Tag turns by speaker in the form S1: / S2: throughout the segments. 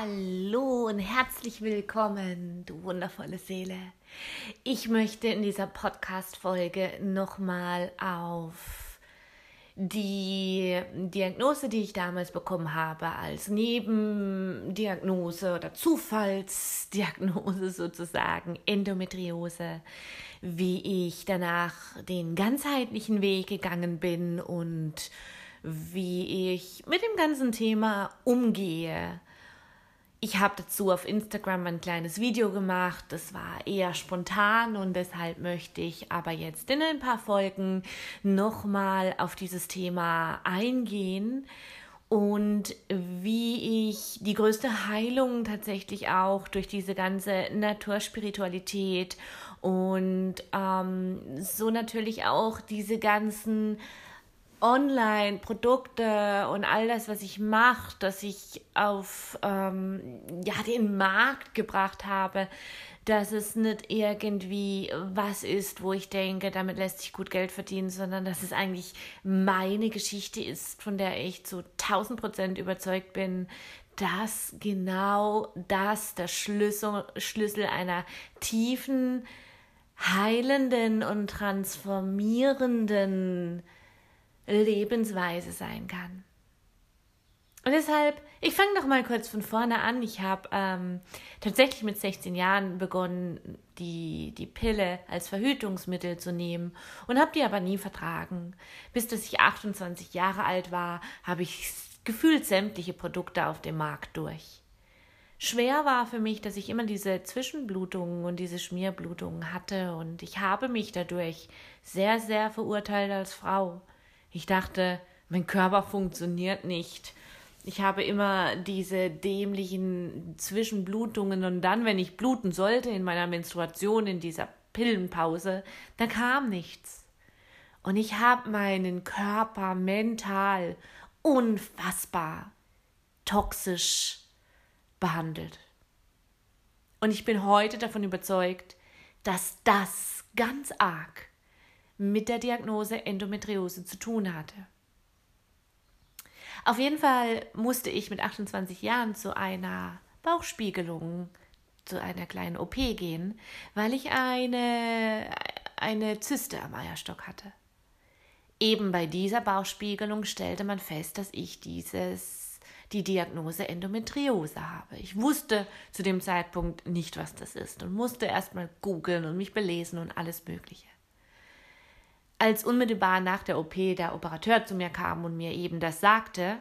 S1: Hallo und herzlich willkommen, du wundervolle Seele. Ich möchte in dieser Podcast-Folge nochmal auf die Diagnose, die ich damals bekommen habe, als Nebendiagnose oder Zufallsdiagnose sozusagen, Endometriose, wie ich danach den ganzheitlichen Weg gegangen bin und wie ich mit dem ganzen Thema umgehe ich habe dazu auf Instagram ein kleines Video gemacht. Das war eher spontan und deshalb möchte ich aber jetzt in ein paar Folgen nochmal auf dieses Thema eingehen und wie ich die größte Heilung tatsächlich auch durch diese ganze Naturspiritualität und ähm, so natürlich auch diese ganzen Online-Produkte und all das, was ich mache, dass ich auf ähm, ja, den Markt gebracht habe, dass es nicht irgendwie was ist, wo ich denke, damit lässt sich gut Geld verdienen, sondern dass es eigentlich meine Geschichte ist, von der ich zu 1000 Prozent überzeugt bin, dass genau das der Schlüssel, Schlüssel einer tiefen, heilenden und transformierenden Lebensweise sein kann. Und deshalb, ich fange noch mal kurz von vorne an. Ich habe ähm, tatsächlich mit 16 Jahren begonnen, die, die Pille als Verhütungsmittel zu nehmen und habe die aber nie vertragen. Bis dass ich 28 Jahre alt war, habe ich gefühlt sämtliche Produkte auf dem Markt durch. Schwer war für mich, dass ich immer diese Zwischenblutungen und diese Schmierblutungen hatte und ich habe mich dadurch sehr, sehr verurteilt als Frau. Ich dachte, mein Körper funktioniert nicht. Ich habe immer diese dämlichen Zwischenblutungen und dann, wenn ich bluten sollte in meiner Menstruation, in dieser Pillenpause, da kam nichts. Und ich habe meinen Körper mental unfassbar toxisch behandelt. Und ich bin heute davon überzeugt, dass das ganz arg mit der Diagnose Endometriose zu tun hatte. Auf jeden Fall musste ich mit 28 Jahren zu einer Bauchspiegelung, zu einer kleinen OP gehen, weil ich eine, eine Zyste am Eierstock hatte. Eben bei dieser Bauchspiegelung stellte man fest, dass ich dieses, die Diagnose Endometriose habe. Ich wusste zu dem Zeitpunkt nicht, was das ist und musste erstmal googeln und mich belesen und alles Mögliche als unmittelbar nach der OP der Operateur zu mir kam und mir eben das sagte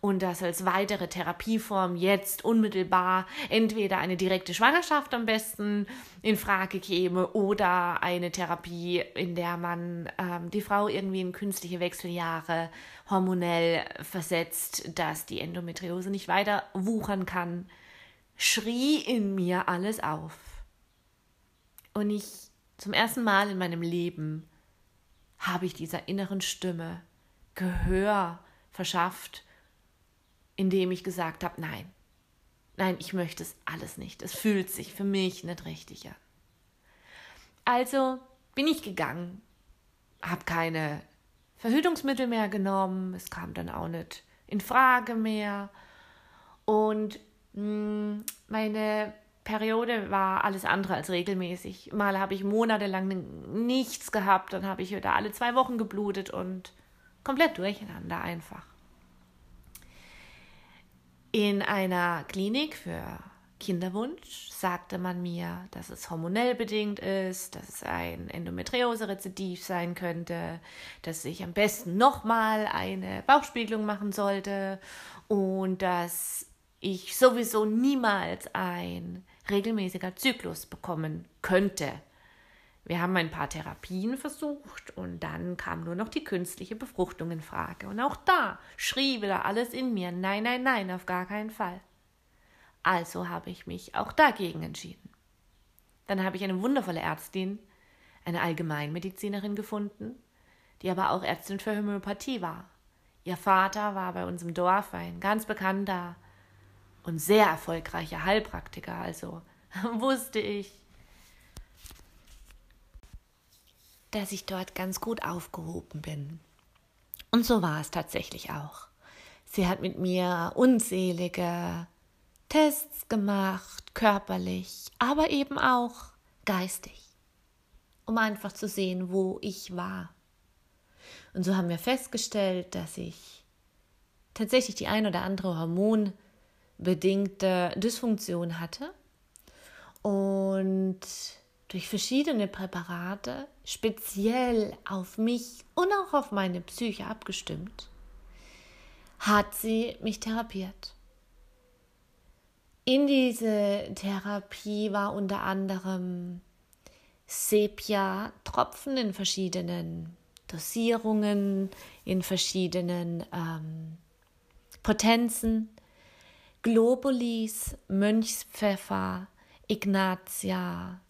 S1: und dass als weitere Therapieform jetzt unmittelbar entweder eine direkte Schwangerschaft am besten in Frage käme oder eine Therapie, in der man ähm, die Frau irgendwie in künstliche Wechseljahre hormonell versetzt, dass die Endometriose nicht weiter wuchern kann, schrie in mir alles auf. Und ich zum ersten Mal in meinem Leben habe ich dieser inneren Stimme Gehör verschafft, indem ich gesagt habe, nein, nein, ich möchte es alles nicht. Es fühlt sich für mich nicht richtig an. Also bin ich gegangen, habe keine Verhütungsmittel mehr genommen, es kam dann auch nicht in Frage mehr und hm, meine Periode war alles andere als regelmäßig. Mal habe ich monatelang nichts gehabt, dann habe ich wieder alle zwei Wochen geblutet und komplett durcheinander einfach. In einer Klinik für Kinderwunsch sagte man mir, dass es hormonell bedingt ist, dass es ein Endometriose-Rezidiv sein könnte, dass ich am besten nochmal eine Bauchspiegelung machen sollte und dass ich sowieso niemals ein regelmäßiger Zyklus bekommen könnte. Wir haben ein paar Therapien versucht und dann kam nur noch die künstliche Befruchtung in Frage. Und auch da schrie wieder alles in mir, nein, nein, nein, auf gar keinen Fall. Also habe ich mich auch dagegen entschieden. Dann habe ich eine wundervolle Ärztin, eine Allgemeinmedizinerin gefunden, die aber auch Ärztin für Homöopathie war. Ihr Vater war bei uns im Dorf ein ganz bekannter und sehr erfolgreicher Heilpraktiker, also wusste ich, dass ich dort ganz gut aufgehoben bin. Und so war es tatsächlich auch. Sie hat mit mir unzählige Tests gemacht, körperlich, aber eben auch geistig, um einfach zu sehen, wo ich war. Und so haben wir festgestellt, dass ich tatsächlich die ein oder andere hormonbedingte Dysfunktion hatte und durch verschiedene Präparate speziell auf mich und auch auf meine Psyche abgestimmt, hat sie mich therapiert. In diese Therapie war unter anderem Sepia-Tropfen in verschiedenen Dosierungen, in verschiedenen ähm, Potenzen, Globulis, Mönchspfeffer, Ignatia,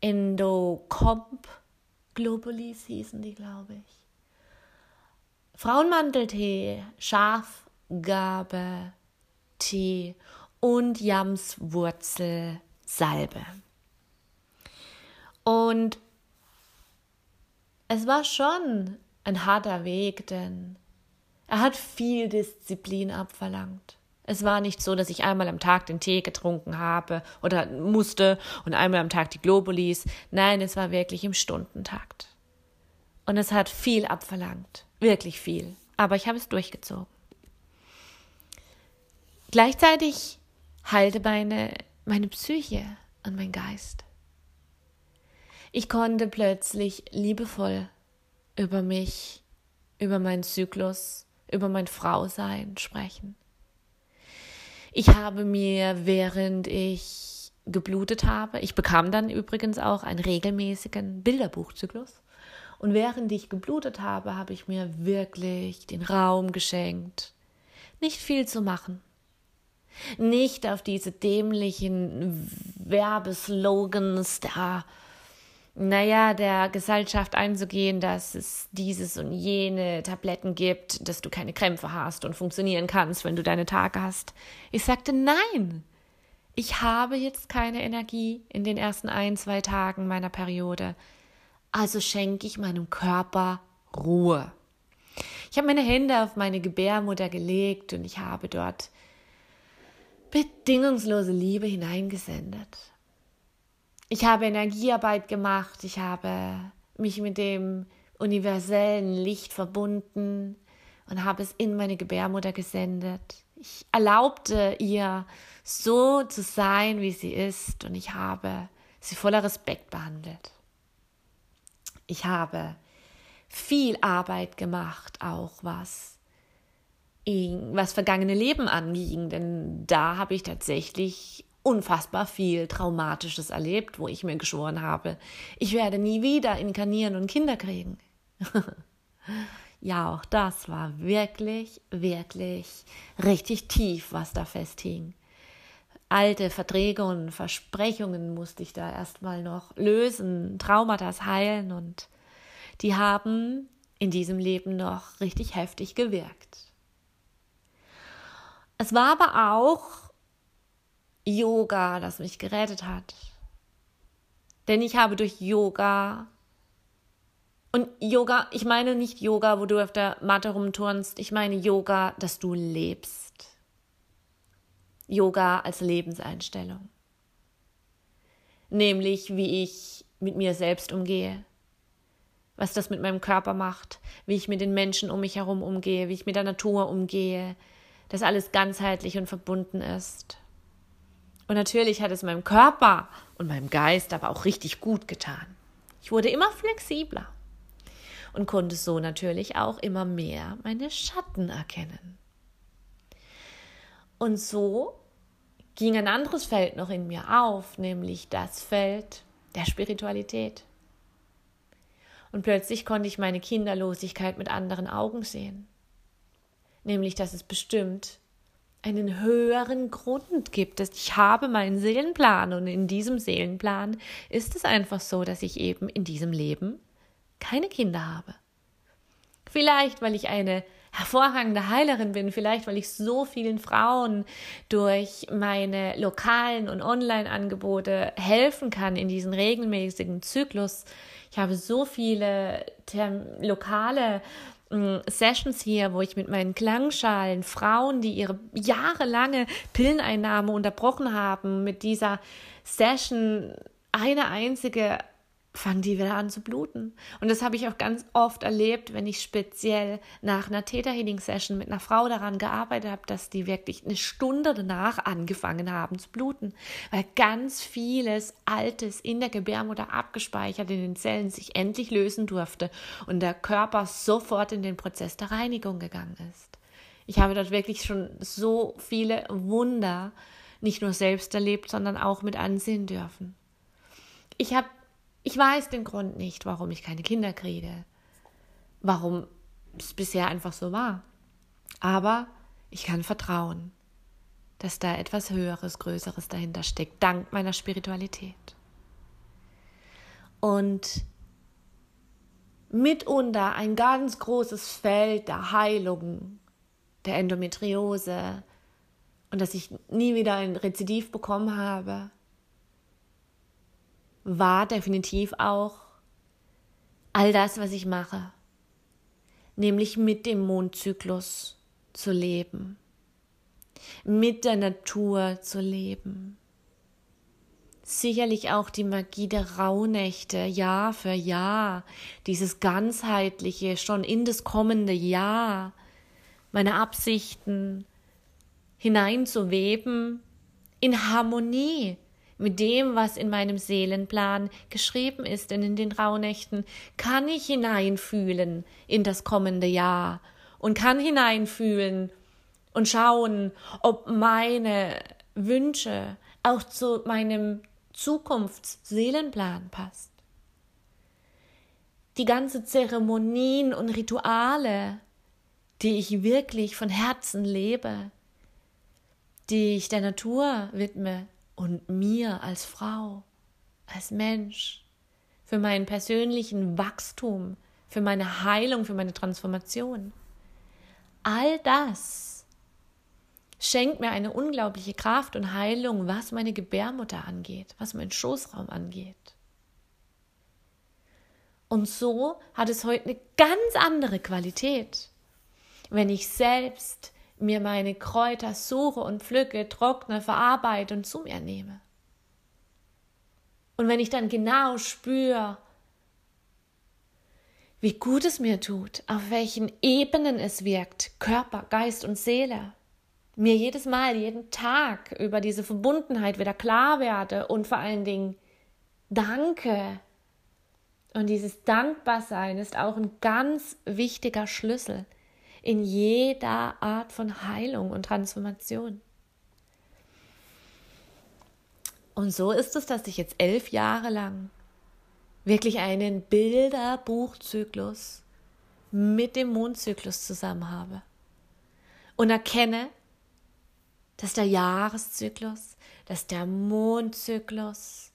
S1: Endocomp Globulis hießen die, glaube ich. Frauenmanteltee, Schafgabe, Tee und Jamswurzelsalbe. Und es war schon ein harter Weg, denn er hat viel Disziplin abverlangt. Es war nicht so, dass ich einmal am Tag den Tee getrunken habe oder musste und einmal am Tag die Globulis. Nein, es war wirklich im Stundentakt. Und es hat viel abverlangt. Wirklich viel. Aber ich habe es durchgezogen. Gleichzeitig heilte meine, meine Psyche und mein Geist. Ich konnte plötzlich liebevoll über mich, über meinen Zyklus, über mein Frausein sprechen. Ich habe mir, während ich geblutet habe, ich bekam dann übrigens auch einen regelmäßigen Bilderbuchzyklus. Und während ich geblutet habe, habe ich mir wirklich den Raum geschenkt, nicht viel zu machen. Nicht auf diese dämlichen Werbeslogans der naja, der Gesellschaft einzugehen, dass es dieses und jene Tabletten gibt, dass du keine Krämpfe hast und funktionieren kannst, wenn du deine Tage hast. Ich sagte nein. Ich habe jetzt keine Energie in den ersten ein, zwei Tagen meiner Periode. Also schenke ich meinem Körper Ruhe. Ich habe meine Hände auf meine Gebärmutter gelegt und ich habe dort bedingungslose Liebe hineingesendet. Ich habe Energiearbeit gemacht, ich habe mich mit dem universellen Licht verbunden und habe es in meine Gebärmutter gesendet. Ich erlaubte ihr so zu sein, wie sie ist, und ich habe sie voller Respekt behandelt. Ich habe viel Arbeit gemacht, auch was was vergangene Leben anging, denn da habe ich tatsächlich unfassbar viel Traumatisches erlebt, wo ich mir geschworen habe, ich werde nie wieder inkarnieren und Kinder kriegen. ja, auch das war wirklich, wirklich richtig tief, was da festhing. Alte Verträge und Versprechungen musste ich da erstmal noch lösen, Traumata heilen und die haben in diesem Leben noch richtig heftig gewirkt. Es war aber auch Yoga, das mich gerettet hat. Denn ich habe durch Yoga und Yoga, ich meine nicht Yoga, wo du auf der Matte rumturnst, ich meine Yoga, dass du lebst. Yoga als Lebenseinstellung. Nämlich, wie ich mit mir selbst umgehe, was das mit meinem Körper macht, wie ich mit den Menschen um mich herum umgehe, wie ich mit der Natur umgehe, dass alles ganzheitlich und verbunden ist. Und natürlich hat es meinem Körper und meinem Geist aber auch richtig gut getan. Ich wurde immer flexibler und konnte so natürlich auch immer mehr meine Schatten erkennen. Und so ging ein anderes Feld noch in mir auf, nämlich das Feld der Spiritualität. Und plötzlich konnte ich meine Kinderlosigkeit mit anderen Augen sehen. Nämlich, dass es bestimmt einen höheren Grund gibt es. Ich habe meinen Seelenplan und in diesem Seelenplan ist es einfach so, dass ich eben in diesem Leben keine Kinder habe. Vielleicht, weil ich eine hervorragende Heilerin bin, vielleicht, weil ich so vielen Frauen durch meine lokalen und Online-Angebote helfen kann in diesen regelmäßigen Zyklus. Ich habe so viele lokale Sessions hier, wo ich mit meinen Klangschalen Frauen, die ihre jahrelange Pilleneinnahme unterbrochen haben, mit dieser Session eine einzige fangen die wieder an zu bluten. Und das habe ich auch ganz oft erlebt, wenn ich speziell nach einer Theta Healing Session mit einer Frau daran gearbeitet habe, dass die wirklich eine Stunde danach angefangen haben zu bluten, weil ganz vieles Altes in der Gebärmutter abgespeichert in den Zellen sich endlich lösen durfte und der Körper sofort in den Prozess der Reinigung gegangen ist. Ich habe dort wirklich schon so viele Wunder nicht nur selbst erlebt, sondern auch mit ansehen dürfen. Ich habe ich weiß den Grund nicht, warum ich keine Kinder kriege. Warum es bisher einfach so war. Aber ich kann vertrauen, dass da etwas Höheres, Größeres dahinter steckt, dank meiner Spiritualität. Und mitunter ein ganz großes Feld der Heilung, der Endometriose und dass ich nie wieder ein Rezidiv bekommen habe, war definitiv auch all das, was ich mache, nämlich mit dem Mondzyklus zu leben, mit der Natur zu leben. Sicherlich auch die Magie der Rauhnächte, Jahr für Jahr, dieses ganzheitliche, schon in das kommende Jahr, meine Absichten hineinzuweben in Harmonie mit dem, was in meinem Seelenplan geschrieben ist, denn in den Rauhnächten kann ich hineinfühlen in das kommende Jahr und kann hineinfühlen und schauen, ob meine Wünsche auch zu meinem Zukunftsseelenplan passt. Die ganze Zeremonien und Rituale, die ich wirklich von Herzen lebe, die ich der Natur widme, und mir als Frau, als Mensch, für meinen persönlichen Wachstum, für meine Heilung, für meine Transformation. All das schenkt mir eine unglaubliche Kraft und Heilung, was meine Gebärmutter angeht, was meinen Schoßraum angeht. Und so hat es heute eine ganz andere Qualität, wenn ich selbst mir meine Kräuter suche und pflücke, trockne, verarbeite und zu mir nehme. Und wenn ich dann genau spüre, wie gut es mir tut, auf welchen Ebenen es wirkt, Körper, Geist und Seele, mir jedes Mal, jeden Tag über diese Verbundenheit wieder klar werde und vor allen Dingen danke. Und dieses Dankbarsein ist auch ein ganz wichtiger Schlüssel in jeder Art von Heilung und Transformation. Und so ist es, dass ich jetzt elf Jahre lang wirklich einen Bilderbuchzyklus mit dem Mondzyklus zusammen habe und erkenne, dass der Jahreszyklus, dass der Mondzyklus,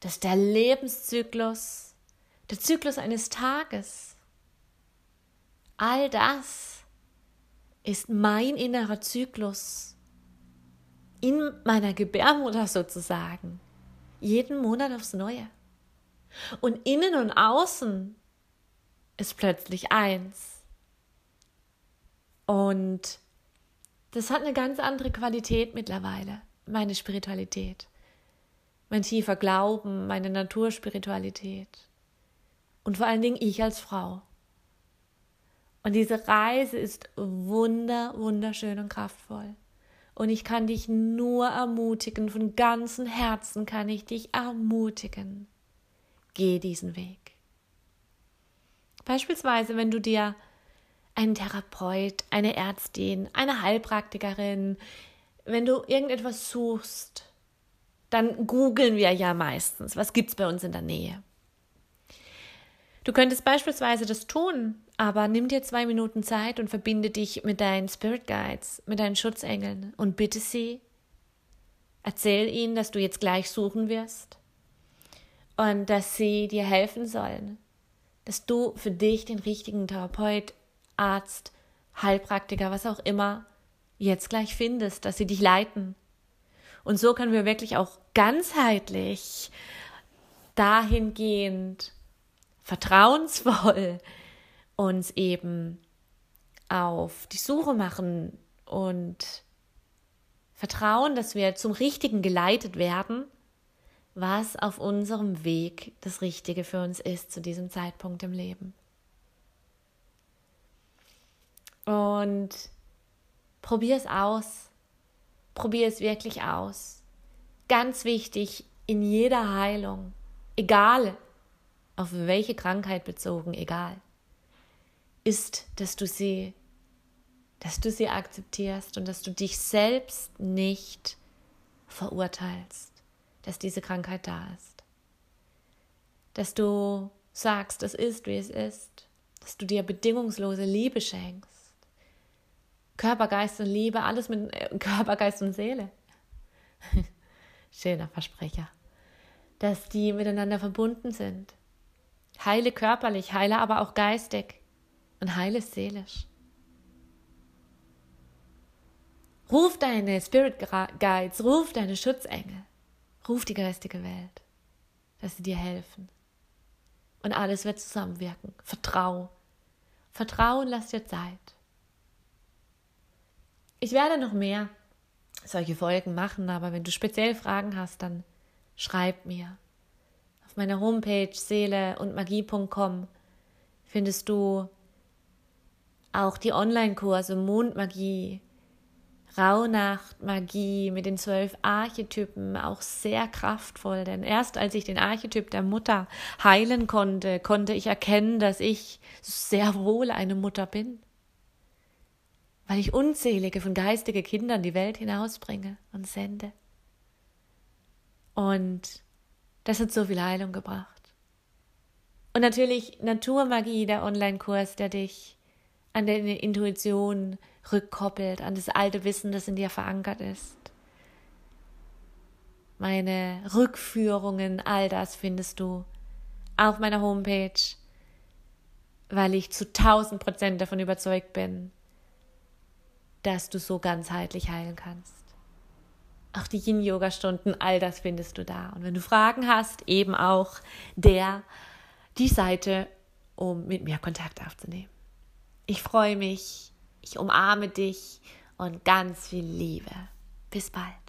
S1: dass der Lebenszyklus, der Zyklus eines Tages, all das ist mein innerer Zyklus in meiner Gebärmutter sozusagen. Jeden Monat aufs Neue. Und innen und außen ist plötzlich eins. Und das hat eine ganz andere Qualität mittlerweile, meine Spiritualität. Mein tiefer Glauben, meine Naturspiritualität. Und vor allen Dingen ich als Frau. Und diese Reise ist wunder, wunderschön und kraftvoll. Und ich kann dich nur ermutigen, von ganzem Herzen kann ich dich ermutigen. Geh diesen Weg. Beispielsweise, wenn du dir einen Therapeut, eine Ärztin, eine Heilpraktikerin, wenn du irgendetwas suchst, dann googeln wir ja meistens, was gibt's bei uns in der Nähe. Du könntest beispielsweise das tun, aber nimm dir zwei Minuten Zeit und verbinde dich mit deinen Spirit Guides, mit deinen Schutzengeln und bitte sie, erzähl ihnen, dass du jetzt gleich suchen wirst und dass sie dir helfen sollen, dass du für dich den richtigen Therapeut, Arzt, Heilpraktiker, was auch immer, jetzt gleich findest, dass sie dich leiten. Und so können wir wirklich auch ganzheitlich dahingehend vertrauensvoll uns eben auf die Suche machen und vertrauen, dass wir zum Richtigen geleitet werden, was auf unserem Weg das Richtige für uns ist zu diesem Zeitpunkt im Leben. Und probier es aus. Probier es wirklich aus. Ganz wichtig in jeder Heilung, egal auf welche Krankheit bezogen, egal, ist, dass du sie, dass du sie akzeptierst und dass du dich selbst nicht verurteilst, dass diese Krankheit da ist. Dass du sagst, es ist, wie es ist, dass du dir bedingungslose Liebe schenkst. Körper, Geist und Liebe, alles mit äh, Körper, Geist und Seele. Schöner Versprecher. Dass die miteinander verbunden sind. Heile körperlich, heile aber auch geistig und heile seelisch. Ruf deine Spirit Guides, ruf deine Schutzengel, ruf die geistige Welt, dass sie dir helfen. Und alles wird zusammenwirken. Vertrau. Vertrauen, lass dir Zeit. Ich werde noch mehr solche Folgen machen, aber wenn du speziell Fragen hast, dann schreib mir. Auf meiner Homepage seele und magie.com findest du auch die Online-Kurse Mondmagie, Rauhnacht-Magie mit den zwölf Archetypen, auch sehr kraftvoll, denn erst als ich den Archetyp der Mutter heilen konnte, konnte ich erkennen, dass ich sehr wohl eine Mutter bin, weil ich unzählige von geistige Kindern die Welt hinausbringe und sende. Und das hat so viel Heilung gebracht. Und natürlich Naturmagie, der Online-Kurs, der dich an deine Intuition rückkoppelt, an das alte Wissen, das in dir verankert ist. Meine Rückführungen, all das findest du auf meiner Homepage, weil ich zu 1000 Prozent davon überzeugt bin, dass du so ganzheitlich heilen kannst. Auch die Yin-Yoga-Stunden, all das findest du da. Und wenn du Fragen hast, eben auch der, die Seite, um mit mir Kontakt aufzunehmen. Ich freue mich, ich umarme dich und ganz viel Liebe. Bis bald.